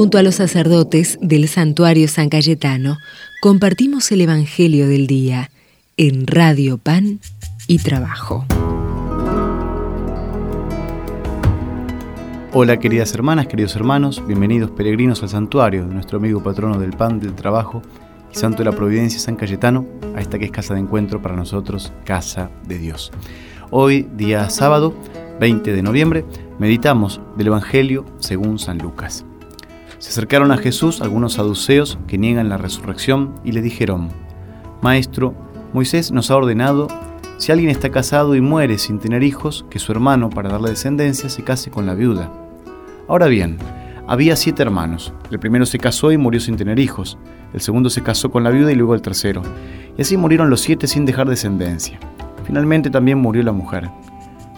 Junto a los sacerdotes del santuario San Cayetano, compartimos el Evangelio del Día en Radio Pan y Trabajo. Hola queridas hermanas, queridos hermanos, bienvenidos peregrinos al santuario de nuestro amigo patrono del pan, del trabajo y santo de la providencia San Cayetano, a esta que es casa de encuentro para nosotros, casa de Dios. Hoy, día sábado, 20 de noviembre, meditamos del Evangelio según San Lucas. Se acercaron a Jesús algunos saduceos que niegan la resurrección y le dijeron, Maestro, Moisés nos ha ordenado, si alguien está casado y muere sin tener hijos, que su hermano, para darle descendencia, se case con la viuda. Ahora bien, había siete hermanos. El primero se casó y murió sin tener hijos. El segundo se casó con la viuda y luego el tercero. Y así murieron los siete sin dejar descendencia. Finalmente también murió la mujer.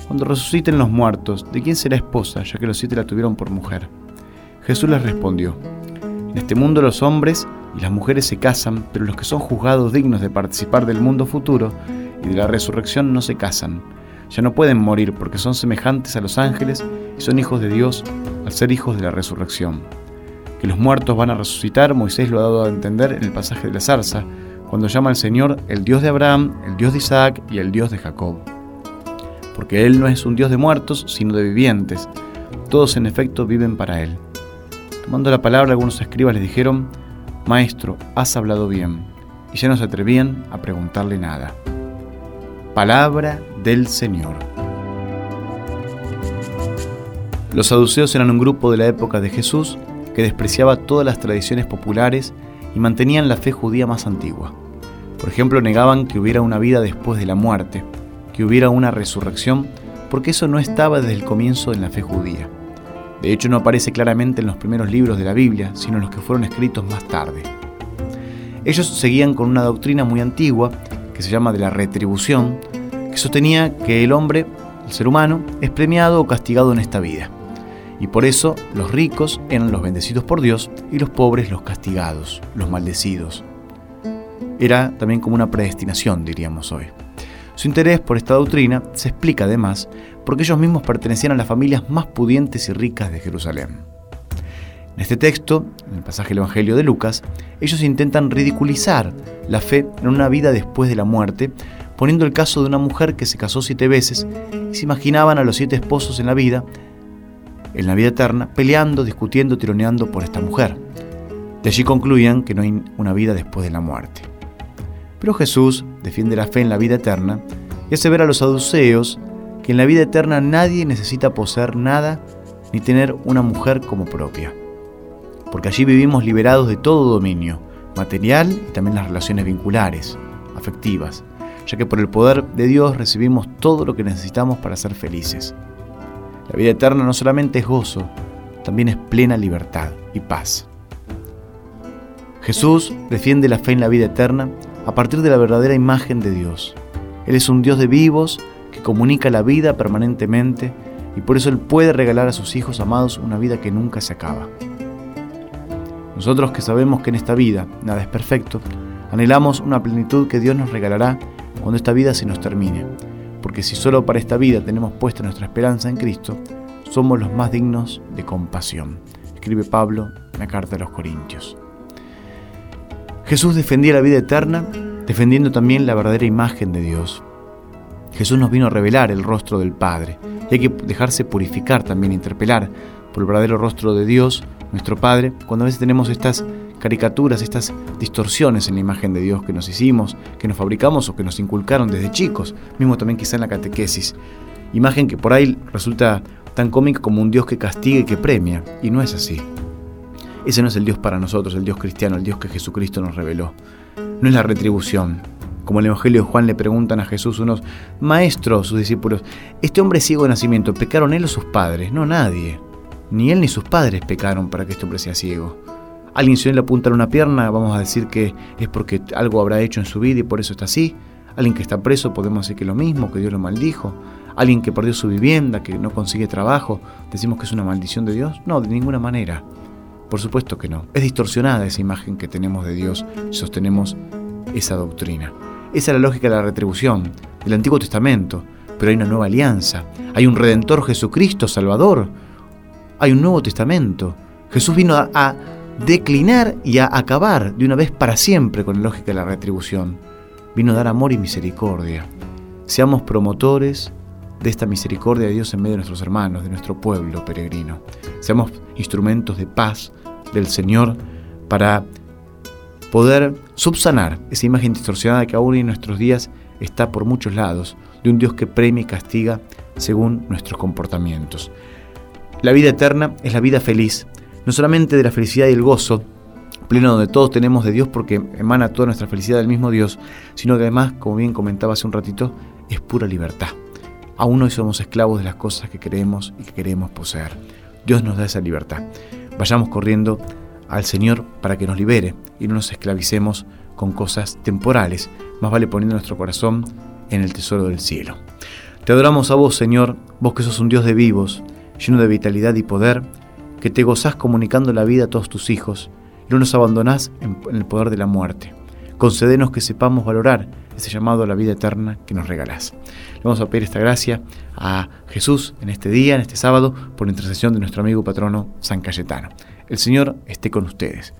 Cuando resuciten los muertos, ¿de quién será esposa, ya que los siete la tuvieron por mujer? Jesús les respondió, En este mundo los hombres y las mujeres se casan, pero los que son juzgados dignos de participar del mundo futuro y de la resurrección no se casan. Ya no pueden morir porque son semejantes a los ángeles y son hijos de Dios al ser hijos de la resurrección. Que los muertos van a resucitar, Moisés lo ha dado a entender en el pasaje de la zarza, cuando llama al Señor el Dios de Abraham, el Dios de Isaac y el Dios de Jacob. Porque Él no es un Dios de muertos, sino de vivientes. Todos en efecto viven para Él. Tomando la palabra, algunos escribas le dijeron, Maestro, has hablado bien, y ya no se atrevían a preguntarle nada. Palabra del Señor. Los saduceos eran un grupo de la época de Jesús que despreciaba todas las tradiciones populares y mantenían la fe judía más antigua. Por ejemplo, negaban que hubiera una vida después de la muerte, que hubiera una resurrección, porque eso no estaba desde el comienzo en la fe judía. De hecho, no aparece claramente en los primeros libros de la Biblia, sino en los que fueron escritos más tarde. Ellos seguían con una doctrina muy antigua, que se llama de la retribución, que sostenía que el hombre, el ser humano, es premiado o castigado en esta vida. Y por eso los ricos eran los bendecidos por Dios y los pobres los castigados, los maldecidos. Era también como una predestinación, diríamos hoy. Su interés por esta doctrina se explica además porque ellos mismos pertenecían a las familias más pudientes y ricas de Jerusalén. En este texto, en el pasaje del Evangelio de Lucas, ellos intentan ridiculizar la fe en una vida después de la muerte, poniendo el caso de una mujer que se casó siete veces y se imaginaban a los siete esposos en la vida, en la vida eterna, peleando, discutiendo, tironeando por esta mujer. De allí concluían que no hay una vida después de la muerte. Pero Jesús defiende la fe en la vida eterna y hace ver a los saduceos que en la vida eterna nadie necesita poseer nada ni tener una mujer como propia. Porque allí vivimos liberados de todo dominio, material y también las relaciones vinculares, afectivas, ya que por el poder de Dios recibimos todo lo que necesitamos para ser felices. La vida eterna no solamente es gozo, también es plena libertad y paz. Jesús defiende la fe en la vida eterna a partir de la verdadera imagen de Dios. Él es un Dios de vivos que comunica la vida permanentemente y por eso Él puede regalar a sus hijos amados una vida que nunca se acaba. Nosotros que sabemos que en esta vida nada es perfecto, anhelamos una plenitud que Dios nos regalará cuando esta vida se nos termine, porque si solo para esta vida tenemos puesta nuestra esperanza en Cristo, somos los más dignos de compasión, escribe Pablo en la carta a los Corintios. Jesús defendía la vida eterna, defendiendo también la verdadera imagen de Dios. Jesús nos vino a revelar el rostro del Padre, y hay que dejarse purificar también, interpelar por el verdadero rostro de Dios, nuestro Padre, cuando a veces tenemos estas caricaturas, estas distorsiones en la imagen de Dios que nos hicimos, que nos fabricamos o que nos inculcaron desde chicos, mismo también quizá en la catequesis. Imagen que por ahí resulta tan cómica como un Dios que castiga y que premia, y no es así. Ese no es el Dios para nosotros, el Dios cristiano, el Dios que Jesucristo nos reveló. No es la retribución. Como en el Evangelio de Juan le preguntan a Jesús unos maestros, sus discípulos, ¿este hombre ciego de nacimiento, pecaron él o sus padres? No, nadie. Ni él ni sus padres pecaron para que este hombre sea ciego. Alguien si le apunta a una pierna, vamos a decir que es porque algo habrá hecho en su vida y por eso está así. Alguien que está preso, podemos decir que lo mismo, que Dios lo maldijo. Alguien que perdió su vivienda, que no consigue trabajo, decimos que es una maldición de Dios. No, de ninguna manera. Por supuesto que no. Es distorsionada esa imagen que tenemos de Dios si sostenemos esa doctrina. Esa es la lógica de la retribución del Antiguo Testamento, pero hay una nueva alianza. Hay un Redentor Jesucristo, Salvador. Hay un Nuevo Testamento. Jesús vino a, declinar y a acabar de una vez para siempre con la lógica de la retribución. Vino a dar amor y misericordia. Seamos promotores de esta misericordia de Dios en medio de nuestros hermanos, de nuestro pueblo peregrino. Seamos instrumentos de paz del Señor para poder subsanar esa imagen distorsionada que aún en nuestros días está por muchos lados, de un Dios que premia y castiga según nuestros comportamientos. La vida eterna es la vida feliz, no solamente de la felicidad y el gozo, pleno donde todos tenemos de Dios porque emana toda nuestra felicidad del mismo Dios, sino que además, como bien comentaba hace un ratito, es pura libertad. Aún hoy somos esclavos de las cosas que queremos y que queremos poseer. Dios nos da esa libertad. Vayamos corriendo al Señor para que nos libere y no nos esclavicemos con cosas temporales. Más vale poniendo nuestro corazón en el tesoro del cielo. Te adoramos a vos, Señor, vos que sos un Dios de vivos, lleno de vitalidad y poder, que te gozás comunicando la vida a todos tus hijos y no nos abandonás en, el poder de la muerte. Concedenos que sepamos valorar ese llamado a la vida eterna que nos regalás. Le vamos a pedir esta gracia a Jesús en este día, en este sábado, por intercesión de nuestro amigo patrono San Cayetano. El Señor esté con ustedes.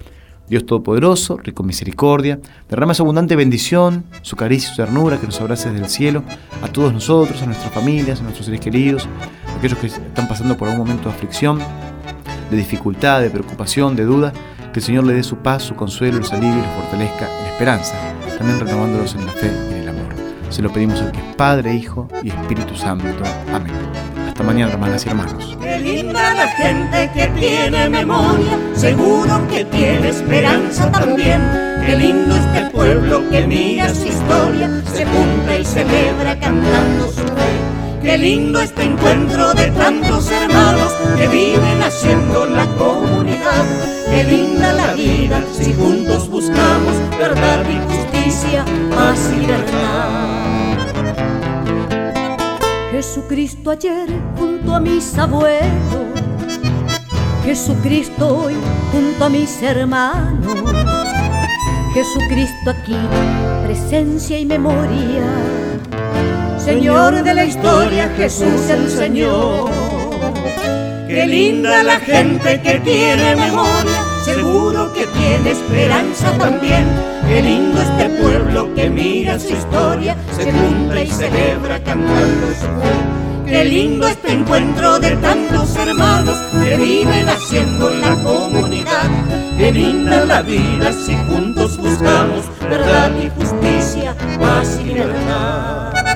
Dios Todopoderoso, rico en misericordia, derrama su abundante bendición, su caricia y su ternura que nos abrace desde el cielo, a todos nosotros, a nuestras familias, a nuestros seres queridos, a aquellos que están pasando por algún momento de aflicción, de dificultad, de preocupación, de duda, que el Señor le dé su paz, su consuelo, los alivie y los fortalezca en esperanza, también renovándolos en la fe y en el amor. Se lo pedimos al que es Padre, Hijo y Espíritu Santo. Amén. Hasta mañana, hermanas y hermanos. Qué linda la gente que tiene memoria, seguro que tiene esperanza también. Qué lindo este pueblo que mira su historia, se junta y celebra cantando su fe. Qué lindo este encuentro de tantos hermanos que viven haciendo la comunidad. Qué linda la vida si juntos buscamos verdad y justicia, paz y verdad. Jesucristo ayer junto a mis abuelos, Jesucristo hoy junto a mis hermanos, Jesucristo aquí, presencia y memoria. Señor de la historia, Jesús el Señor. Qué linda la gente que tiene memoria, seguro que tiene esperanza también. Qué lindo este pueblo que mira su historia, se junta y celebra cantando su fe. Qué lindo este encuentro de tantos hermanos que viven haciendo la comunidad. Qué linda la vida si juntos buscamos verdad y justicia, paz y libertad.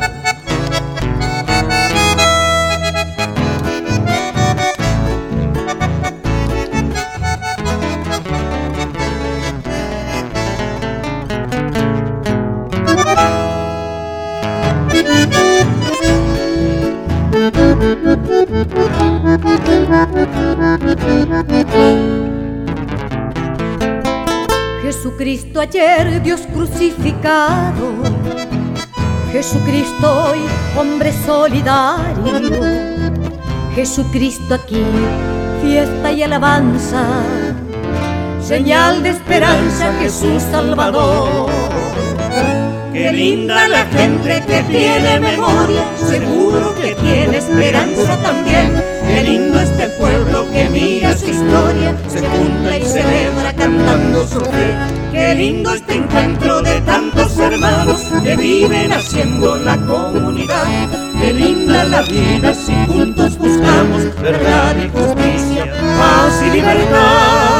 Jesucristo ayer, Dios crucificado. Jesucristo hoy, hombre solidario. Jesucristo aquí, fiesta y alabanza. Señal de esperanza, Jesús Salvador. Qué linda la gente que tiene memoria, seguro que tiene esperanza también. Qué lindo este pueblo que mira su historia, se junta y celebra cantando su fe. Qué lindo este encuentro de tantos hermanos que viven haciendo la comunidad. Qué linda la vida si juntos buscamos verdad y justicia, paz y libertad.